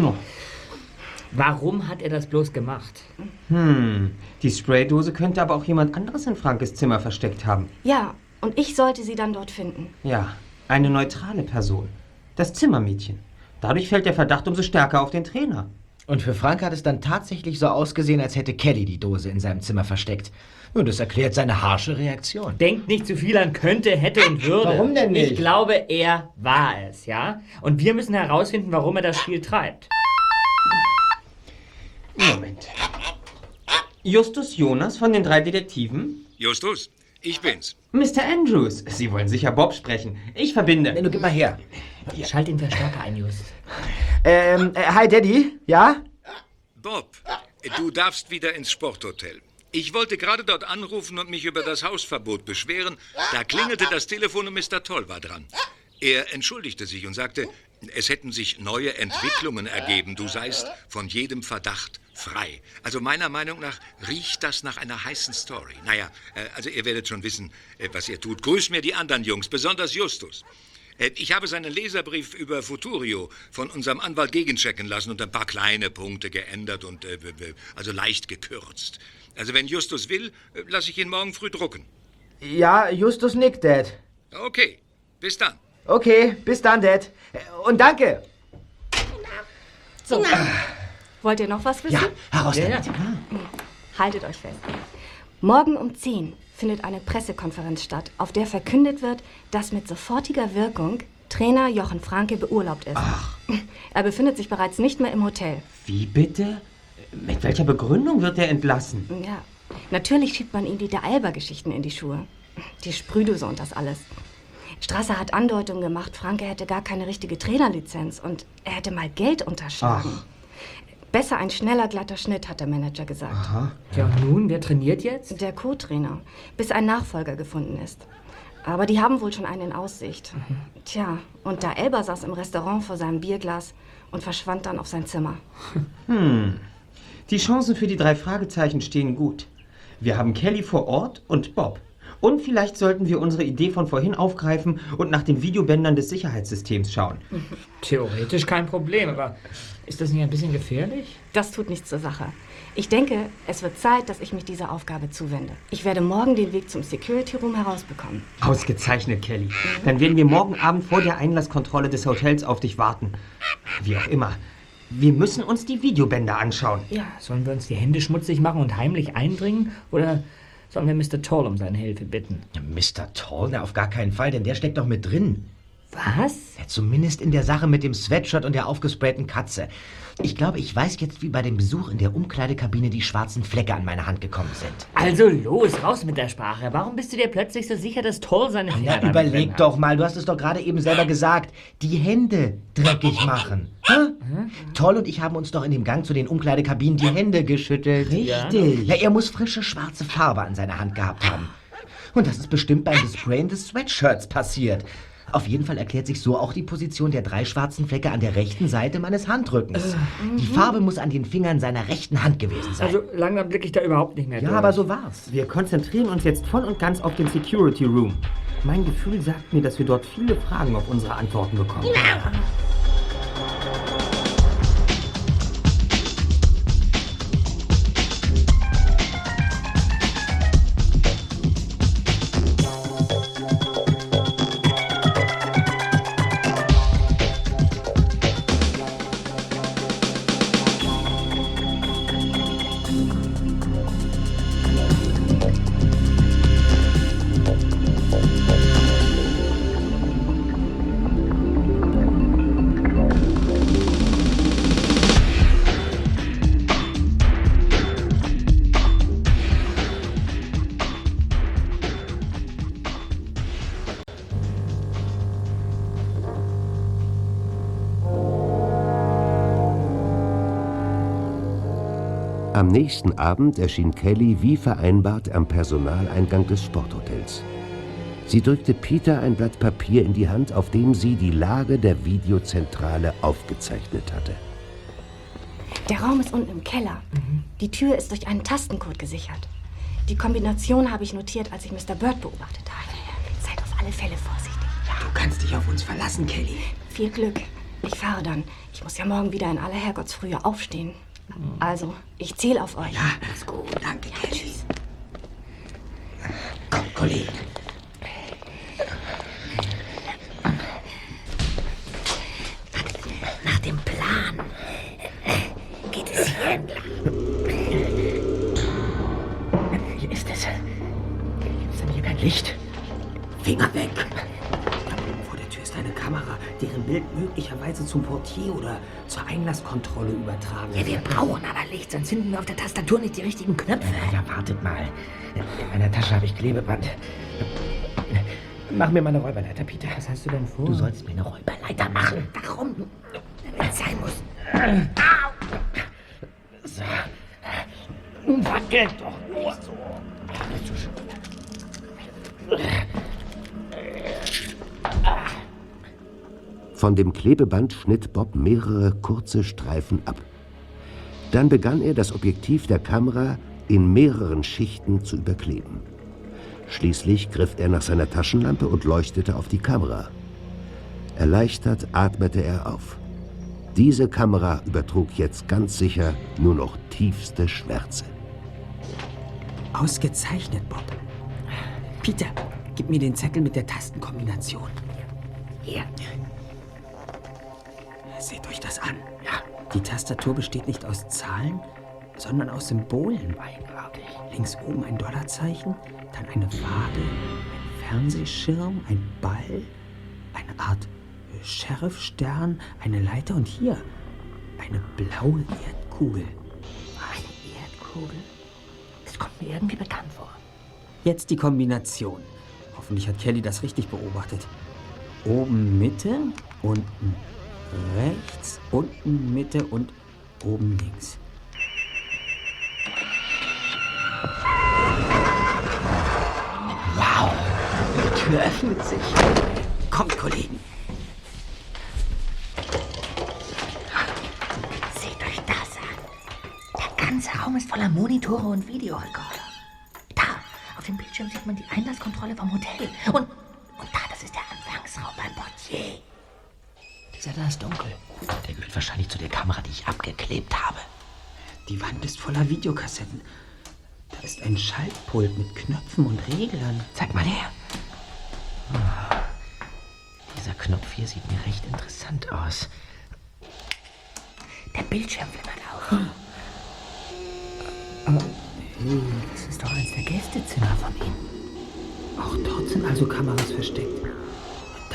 Warum hat er das bloß gemacht? Hm, die Spraydose könnte aber auch jemand anderes in Frankes Zimmer versteckt haben. Ja, und ich sollte sie dann dort finden. Ja, eine neutrale Person. Das Zimmermädchen. Dadurch fällt der Verdacht umso stärker auf den Trainer. Und für Frank hat es dann tatsächlich so ausgesehen, als hätte Kelly die Dose in seinem Zimmer versteckt. Und das erklärt seine harsche Reaktion. Denkt nicht zu viel an könnte, hätte und würde. Warum denn nicht? Ich glaube, er war es, ja? Und wir müssen herausfinden, warum er das Spiel treibt. Moment. Justus Jonas von den drei Detektiven? Justus, ich bin's. Mr. Andrews, Sie wollen sicher Bob sprechen. Ich verbinde. Du gib mal her. Schalt den Verstärker ein, Just. Ähm, äh, hi Daddy, ja? Bob, du darfst wieder ins Sporthotel. Ich wollte gerade dort anrufen und mich über das Hausverbot beschweren. Da klingelte das Telefon und Mr. Toll war dran. Er entschuldigte sich und sagte, es hätten sich neue Entwicklungen ergeben. Du seist von jedem Verdacht frei. Also meiner Meinung nach riecht das nach einer heißen Story. Naja, äh, also ihr werdet schon wissen, äh, was ihr tut. Grüß mir die anderen Jungs, besonders Justus. Äh, Ich habe seinen Leserbrief über Futurio von unserem Anwalt gegenchecken lassen und ein paar kleine Punkte geändert und äh, also leicht gekürzt. Also wenn Justus will, äh, lasse ich ihn morgen früh drucken. Ja, Justus nickt, Dad. Okay, bis dann. Okay, bis dann, Dad. Und danke. So. Wollt ihr noch was wissen? Ja, heraus Ja, damit. ja. Haltet euch fest. Morgen um 10 findet eine Pressekonferenz statt, auf der verkündet wird, dass mit sofortiger Wirkung Trainer Jochen Franke beurlaubt ist. Er befindet sich bereits nicht mehr im Hotel. Wie bitte? Mit welcher Begründung wird er entlassen? Ja, natürlich schiebt man ihm die Alba-Geschichten in die Schuhe. Die Sprühdose und das alles. Strasser hat Andeutungen gemacht, Franke hätte gar keine richtige Trainerlizenz und er hätte mal Geld unterschlagen. Besser ein schneller, glatter Schnitt, hat der Manager gesagt. Ja, und nun, wer trainiert jetzt? Der Co-Trainer, bis ein Nachfolger gefunden ist. Aber die haben wohl schon einen in Aussicht. Tja, und da Elba saß im Restaurant vor seinem Bierglas und verschwand dann auf sein Zimmer. Die Chancen für die drei Fragezeichen stehen gut. Wir haben Kelly vor Ort und Bob. Und vielleicht sollten wir unsere Idee von vorhin aufgreifen und nach den Videobändern des Sicherheitssystems schauen. Theoretisch kein Problem, aber ist das nicht ein bisschen gefährlich? Das tut nichts zur Sache. Ich denke, es wird Zeit, dass ich mich dieser Aufgabe zuwende. Ich werde morgen den Weg zum Security Room herausbekommen. Ausgezeichnet, Kelly. Dann werden wir morgen Abend vor der Einlasskontrolle des Hotels auf dich warten. Wie auch immer. Wir müssen uns die Videobänder anschauen. Ja, Sollen wir uns die Hände schmutzig machen und heimlich eindringen? Oder sollen wir Mr. Toll um seine Hilfe bitten? Mr. Toll, na, auf gar keinen Fall, denn der steckt doch mit drin. Was? Ja, zumindest in der Sache mit dem Sweatshirt und der aufgesprayten Katze. Ich glaube, ich weiß jetzt, wie bei dem Besuch in der Umkleidekabine die schwarzen Flecke an meine Hand gekommen sind. Also los, raus mit der Sprache. Warum bist du dir plötzlich so sicher, dass Toll seine Finger Ja, da überleg hat? doch mal, du hast es doch gerade eben selber gesagt. Die Hände dreckig machen. Hä? Toll und ich haben uns doch in dem Gang zu den Umkleidekabinen die Hände geschüttelt. Richtig. Ja, er muss frische schwarze Farbe an seiner Hand gehabt haben. Und das ist bestimmt beim Besprayen des Sweatshirts passiert. Auf jeden Fall erklärt sich so auch die Position der drei schwarzen Flecke an der rechten Seite meines Handrückens. Die Farbe muss an den Fingern seiner rechten Hand gewesen sein. Also langsam blicke ich da überhaupt nicht mehr ja, durch. aber so war's. Wir konzentrieren uns jetzt voll und ganz auf den Security Room. Mein Gefühl sagt mir, dass wir dort viele Fragen auf unsere Antworten bekommen. Am nächsten Abend erschien Kelly wie vereinbart am Personaleingang des Sporthotels. Sie drückte Peter ein Blatt Papier in die Hand, auf dem sie die Lage der Videozentrale aufgezeichnet hatte. Der Raum ist unten im Keller. Die Tür ist durch einen Tastencode gesichert. Die Kombination habe ich notiert, als ich Mr. Bird beobachtet habe. Seid auf alle Fälle vorsichtig. Du kannst dich auf uns verlassen, Kelly. Viel Glück. Ich fahre dann. Ich muss ja morgen wieder in aller Herrgottsfrühe aufstehen. Also, ich zähle auf euch. Ja, mach's gut. Danke. Ja, tschüss. Komm, Kollege. Nach dem Plan geht es hier entlang. Hier ist es. Gibt es denn hier kein Licht? Finger weg deren Bild möglicherweise zum Portier oder zur Einlasskontrolle übertragen Ja, wir wird. brauchen aber Licht, sonst finden wir auf der Tastatur nicht die richtigen Knöpfe. Ja, wartet mal. In meiner Tasche habe ich Klebeband. Mach mir mal eine Räuberleiter, Peter. Was hast du denn vor? Du sollst mir eine Räuberleiter machen. Warum? Wenn es sein muss. So. Wackelt doch nicht so. Nicht so schön. Von dem Klebeband schnitt Bob mehrere kurze Streifen ab. Dann begann er, das Objektiv der Kamera in mehreren Schichten zu überkleben. Schließlich griff er nach seiner Taschenlampe und leuchtete auf die Kamera. Erleichtert atmete er auf. Diese Kamera übertrug jetzt ganz sicher nur noch tiefste Schwärze. Ausgezeichnet, Bob. Peter, gib mir den Zettel mit der Tastenkombination. Hier. Seht euch das an. Ja. Die Tastatur besteht nicht aus Zahlen, sondern aus Symbolen. Links oben ein Dollarzeichen, dann eine Waage, ein Fernsehschirm, ein Ball, eine Art äh, Sheriffstern, eine Leiter und hier eine blaue Erdkugel. Eine Erdkugel? Das kommt mir irgendwie bekannt vor. Jetzt die Kombination. Hoffentlich hat Kelly das richtig beobachtet. Oben Mitte, unten rechts, unten Mitte und oben links. Wow. Die Tür öffnet sich. Kommt, Kollegen. Seht euch das an. Der ganze Raum ist voller Monitore und Videorekorder. Da, auf dem Bildschirm sieht man die Einlasskontrolle vom Hotel. Und, und da, das ist der Anfangsraum beim Portier. Dieser da ist dunkel. Der gehört wahrscheinlich zu der Kamera, die ich abgeklebt habe. Die Wand ist voller Videokassetten. Da ist ein Schaltpult mit Knöpfen und Reglern. Zeig mal her. Ah, Dieser Knopf hier sieht mir recht interessant aus. Der Bildschirm flimmert auf. Das ist doch eins der Gästezimmer von Ihnen. Auch dort sind also Kameras versteckt.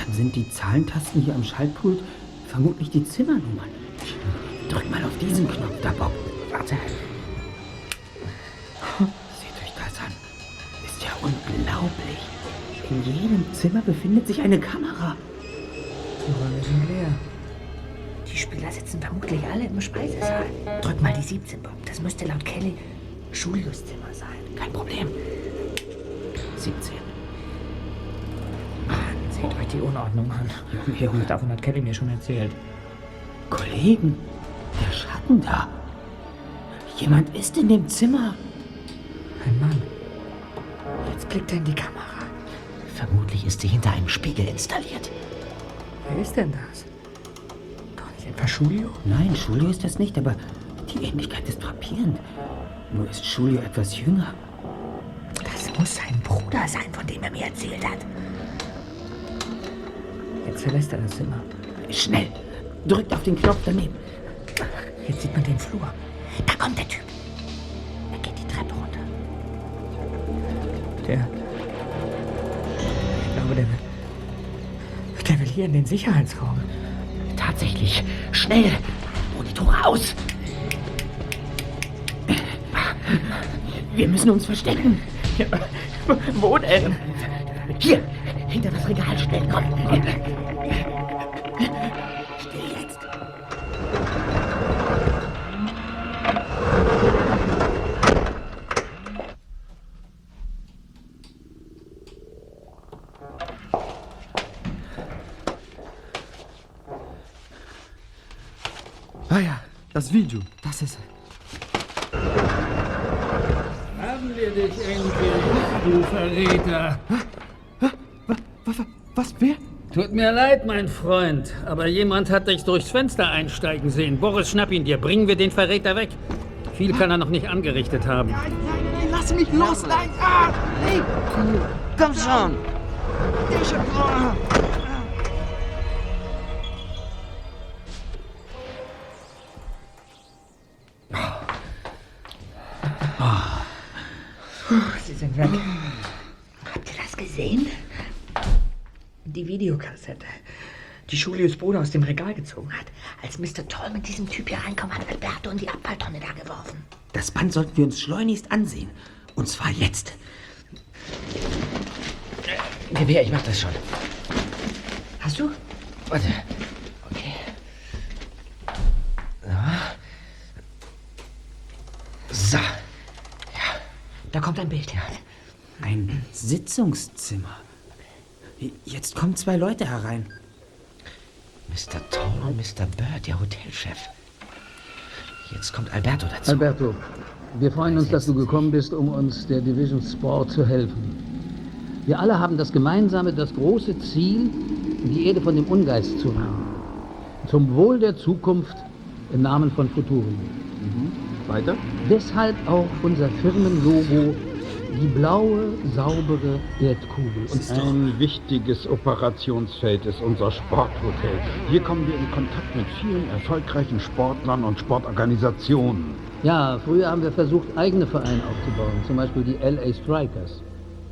Dann sind die Zahlentasten hier am Schaltpult vermutlich die Zimmernummern. Drück mal auf diesen Knopf da, Bob. Warte. Seht euch das an. Ist ja unglaublich. In jedem Zimmer befindet sich eine Kamera. Die Räume sind leer. Die Spieler sitzen vermutlich alle im Speisesaal. Drück mal die 17, Bob. Das müsste laut Kelly Julius Zimmer sein. Kein Problem. 17. Die Unordnung an. Junge, Davon hat Kelly mir schon erzählt. Kollegen, der Schatten da. Jemand ist in dem Zimmer. Ein Mann. Jetzt blickt er in die Kamera. Vermutlich ist sie hinter einem Spiegel installiert. Wer ist denn das? Doch nicht etwa Julio? Nein, Julio ist das nicht, aber die Ähnlichkeit ist frappierend. Nur ist Julio etwas jünger. Das muss sein Bruder sein, von dem er mir erzählt hat. Jetzt verlässt er das Zimmer. Schnell, drückt auf den Knopf daneben. Jetzt sieht man den Flur. Da kommt der Typ. Er geht die Treppe runter. Der. Ich glaube, der will. Der will hier in den Sicherheitsraum. Tatsächlich. Schnell. Monitore aus. Wir müssen uns verstecken. Wo denn? Hier. Hinter das Regal. Schnell. Komm. komm. Das Video. Das ist Haben wir dich endlich, du Verräter. Was, was, wer? Tut mir leid, mein Freund, aber jemand hat dich durchs Fenster einsteigen sehen. Boris, schnapp ihn dir. Bringen wir den Verräter weg. Viel kann er noch nicht angerichtet haben. Nein, nein, nein, lass mich los, nein! Ah, hey, komm schon! Videokassette, die Julius Bruder aus dem Regal gezogen hat. Als Mr. Toll mit diesem Typ hier reinkommt, hat Alberto in die Abfalltonne da geworfen. Das Band sollten wir uns schleunigst ansehen. Und zwar jetzt. Gewehr, ich mach das schon. Hast du? Warte. Okay. So. So. Da kommt ein Bild. Ein Sitzungszimmer. Jetzt kommen zwei Leute herein. Mr. Toll und Mr. Bird, der Hotelchef. Jetzt kommt Alberto dazu. Alberto, wir freuen uns, dass du gekommen bist, um uns der Division Sport zu helfen. Wir alle haben das gemeinsame, das große Ziel, die Erde von dem Ungeist zu retten. Zum Wohl der Zukunft im Namen von Futurium. Weiter? Deshalb auch unser Firmenlogo, die blaue, saubere Erdkugel. Und Ein wichtiges Operationsfeld ist unser Sporthotel. Hier kommen wir in Kontakt mit vielen erfolgreichen Sportlern und Sportorganisationen. Ja, früher haben wir versucht, eigene Vereine aufzubauen, zum Beispiel die LA Strikers.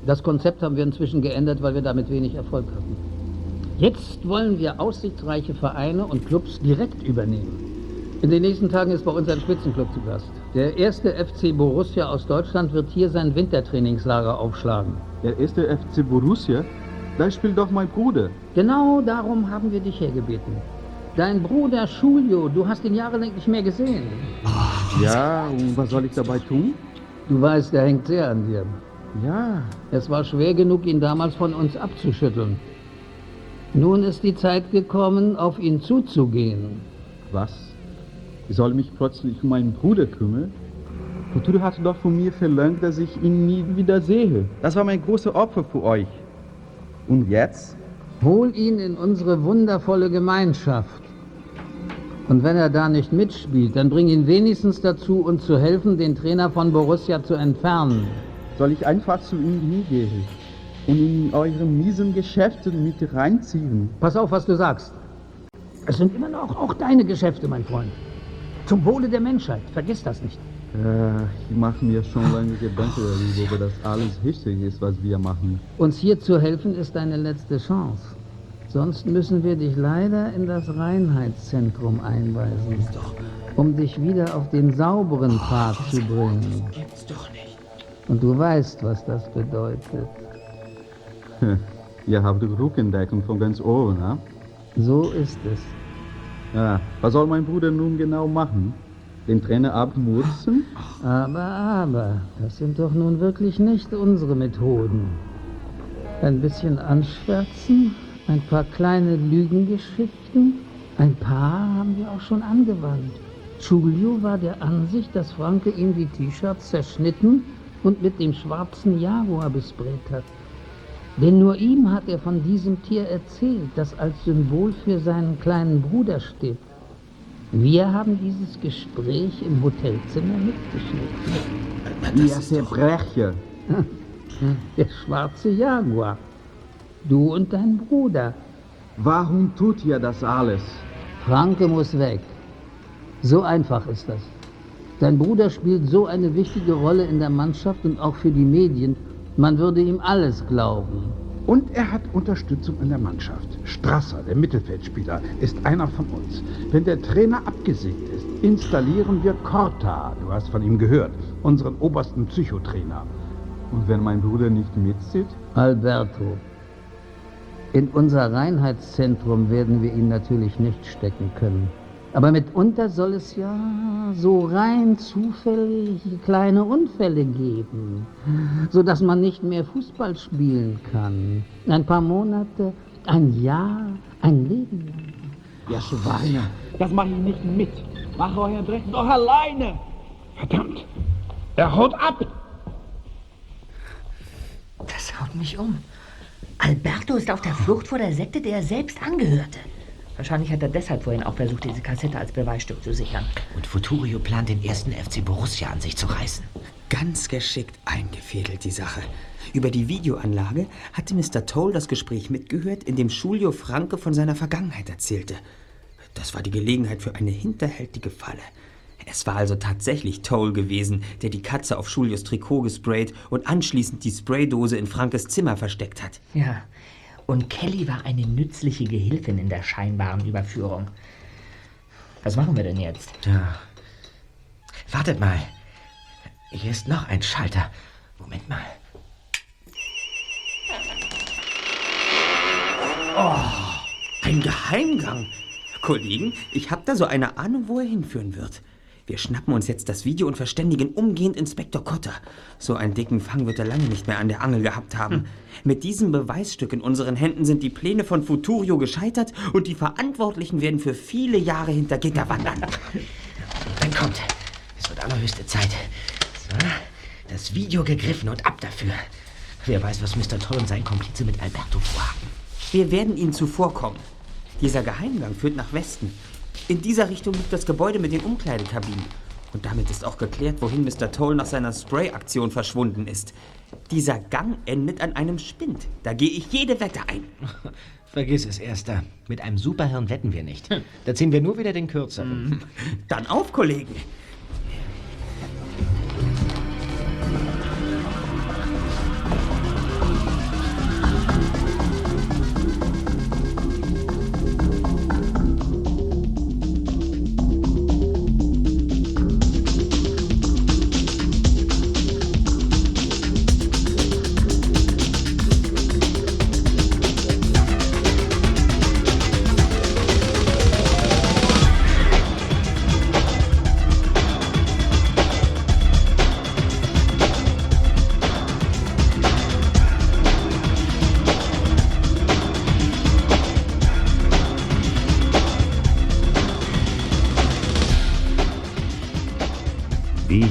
Das Konzept haben wir inzwischen geändert, weil wir damit wenig Erfolg hatten. Jetzt wollen wir aussichtsreiche Vereine und Clubs direkt übernehmen. In den nächsten Tagen ist bei uns ein Spitzenclub zu Gast. Der erste FC Borussia aus Deutschland wird hier sein Wintertrainingslager aufschlagen. Der erste FC Borussia? Da spielt doch mein Bruder. Genau darum haben wir dich hergebeten. Dein Bruder Julio, du hast ihn jahrelang nicht mehr gesehen. Ja, und was soll ich dabei tun? Du weißt, er hängt sehr an dir. Ja. Es war schwer genug, ihn damals von uns abzuschütteln. Nun ist die Zeit gekommen, auf ihn zuzugehen. Was? Ich soll mich plötzlich um meinen Bruder kümmern? Futuro hat doch von mir verlangt, dass ich ihn nie wieder sehe. Das war mein großes Opfer für euch. Und jetzt? Hol ihn in unsere wundervolle Gemeinschaft. Und wenn er da nicht mitspielt, dann bring ihn wenigstens dazu, uns zu helfen, den Trainer von Borussia zu entfernen. Soll ich einfach zu ihm gehen und in eure miesen Geschäfte mit reinziehen? Pass auf, was du sagst. Es sind immer noch auch deine Geschäfte, mein Freund. Zum Wohle der Menschheit. Vergiss das nicht. Äh, ich mache mir schon lange Gedanken darüber, ob das alles richtig ist, was wir machen. Uns hier zu helfen ist deine letzte Chance. Sonst müssen wir dich leider in das Reinheitszentrum einweisen, um dich wieder auf den sauberen Pfad zu bringen. Gibt's doch nicht. Und du weißt, was das bedeutet. Ihr habt Rückendeckung von ganz oben, ne? So ist es. Ja, was soll mein Bruder nun genau machen? Den Trainer abmurzen? Aber, aber, das sind doch nun wirklich nicht unsere Methoden. Ein bisschen anschwärzen, ein paar kleine Lügengeschichten, ein paar haben wir auch schon angewandt. Giulio war der Ansicht, dass Franke ihm die T-Shirts zerschnitten und mit dem schwarzen Jaguar besprayt hat. Denn nur ihm hat er von diesem Tier erzählt, das als Symbol für seinen kleinen Bruder steht. Wir haben dieses Gespräch im Hotelzimmer mitgeschnitten. Ihr Verbrecher. Der schwarze Jaguar. Du und dein Bruder. Warum tut ihr das alles? Franke muss weg. So einfach ist das. Dein Bruder spielt so eine wichtige Rolle in der Mannschaft und auch für die Medien. Man würde ihm alles glauben. Und er hat Unterstützung in der Mannschaft. Strasser, der Mittelfeldspieler, ist einer von uns. Wenn der Trainer abgesägt ist, installieren wir Corta, du hast von ihm gehört, unseren obersten Psychotrainer. Und wenn mein Bruder nicht mitzieht? Alberto, in unser Reinheitszentrum werden wir ihn natürlich nicht stecken können. Aber mitunter soll es ja so rein zufällig kleine Unfälle geben, sodass man nicht mehr Fußball spielen kann. Ein paar Monate, ein Jahr, ein Leben lang. Ihr Schweine, das mache ich nicht mit. Mach euer Dreck doch alleine. Verdammt, er haut ab. Das haut mich um. Alberto ist auf der Flucht vor der Sekte, der er selbst angehörte. Wahrscheinlich hat er deshalb vorhin auch versucht, diese Kassette als Beweisstück zu sichern. Und Futurio plant, den ersten FC Borussia an sich zu reißen. Ganz geschickt eingefädelt, die Sache. Über die Videoanlage hatte Mr. Toll das Gespräch mitgehört, in dem Julio Franke von seiner Vergangenheit erzählte. Das war die Gelegenheit für eine hinterhältige Falle. Es war also tatsächlich Toll gewesen, der die Katze auf Julius Trikot gesprayt und anschließend die Spraydose in Frankes Zimmer versteckt hat. Ja. Und Kelly war eine nützliche Gehilfin in der scheinbaren Überführung. Was machen wir denn jetzt? Ja. Wartet mal. Hier ist noch ein Schalter. Moment mal. Oh, ein Geheimgang. Kollegen, ich habe da so eine Ahnung, wo er hinführen wird. Wir schnappen uns jetzt das Video und verständigen umgehend Inspektor Cotter. So einen dicken Fang wird er lange nicht mehr an der Angel gehabt haben. Mit diesem Beweisstück in unseren Händen sind die Pläne von Futurio gescheitert und die Verantwortlichen werden für viele Jahre hinter Gitter wandern. Dann kommt. Es wird allerhöchste Zeit. So, das Video gegriffen und ab dafür. Wer weiß, was Mr. Toll und sein Komplize mit Alberto vorhaben. Wir werden ihnen zuvorkommen. Dieser Geheimgang führt nach Westen. In dieser Richtung liegt das Gebäude mit den Umkleidekabinen. Und damit ist auch geklärt, wohin Mr. Toll nach seiner Spray-Aktion verschwunden ist. Dieser Gang endet an einem Spind. Da gehe ich jede Wette ein. Vergiss es, Erster. Mit einem Superhirn wetten wir nicht. Da ziehen wir nur wieder den Kürzeren. Dann auf, Kollegen.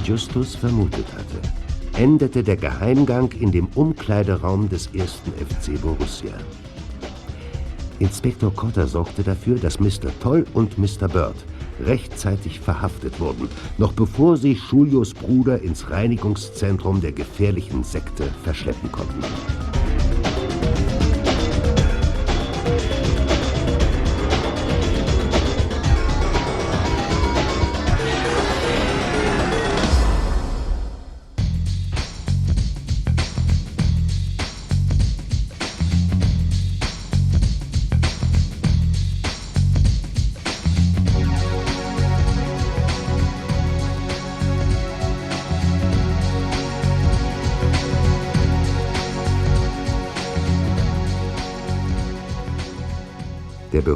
Justus vermutet hatte, endete der Geheimgang in dem Umkleideraum des ersten FC Borussia. Inspektor Cotter sorgte dafür, dass Mr. Toll und Mr. Bird rechtzeitig verhaftet wurden, noch bevor sie Julius Bruder ins Reinigungszentrum der gefährlichen Sekte verschleppen konnten.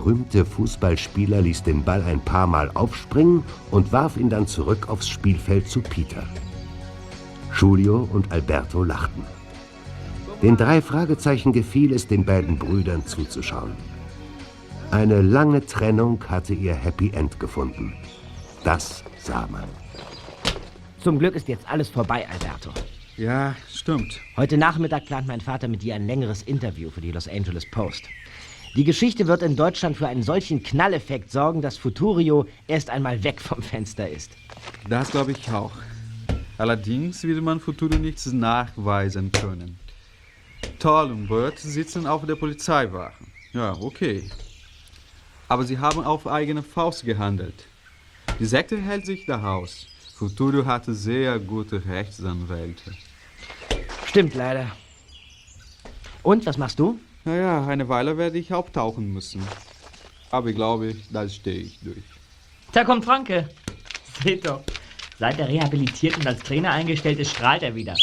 Berühmte Fußballspieler ließ den Ball ein paar Mal aufspringen und warf ihn dann zurück aufs Spielfeld zu Peter. Julio und Alberto lachten. Den drei Fragezeichen gefiel es, den beiden Brüdern zuzuschauen. Eine lange Trennung hatte ihr Happy End gefunden. Das sah man. Zum Glück ist jetzt alles vorbei, Alberto. Ja, stimmt. Heute Nachmittag plant mein Vater mit dir ein längeres Interview für die Los Angeles Post. Die Geschichte wird in Deutschland für einen solchen Knalleffekt sorgen, dass Futurio erst einmal weg vom Fenster ist. Das glaube ich auch. Allerdings will man Futuro nichts nachweisen können. Toll und Bird sitzen auf der Polizeiwache. Ja, okay. Aber sie haben auf eigene Faust gehandelt. Die Sekte hält sich da Haus. Futuro hatte sehr gute Rechtsanwälte. Stimmt leider. Und, was machst du? Naja, eine Weile werde ich auftauchen müssen. Aber ich glaube, da stehe ich durch. Da kommt Franke. Seht doch. Seit er rehabilitiert und als Trainer eingestellt ist, strahlt er wieder.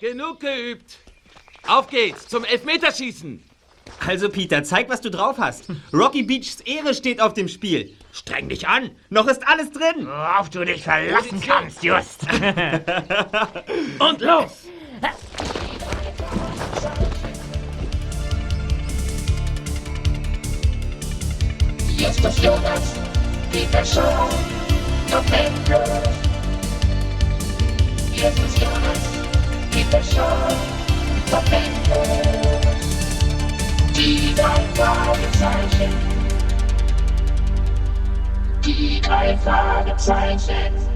Genug geübt. Auf geht's zum Elfmeterschießen. Also, Peter, zeig, was du drauf hast. Rocky Beachs Ehre steht auf dem Spiel. Streng dich an. Noch ist alles drin. Worauf du dich verlassen kannst, Just. Und los! Justus Jonas, Peter Shaw, November. Justus Jonas, Peter Shaw, November. Die drei Fragezeichen. Die drei Fragezeichen.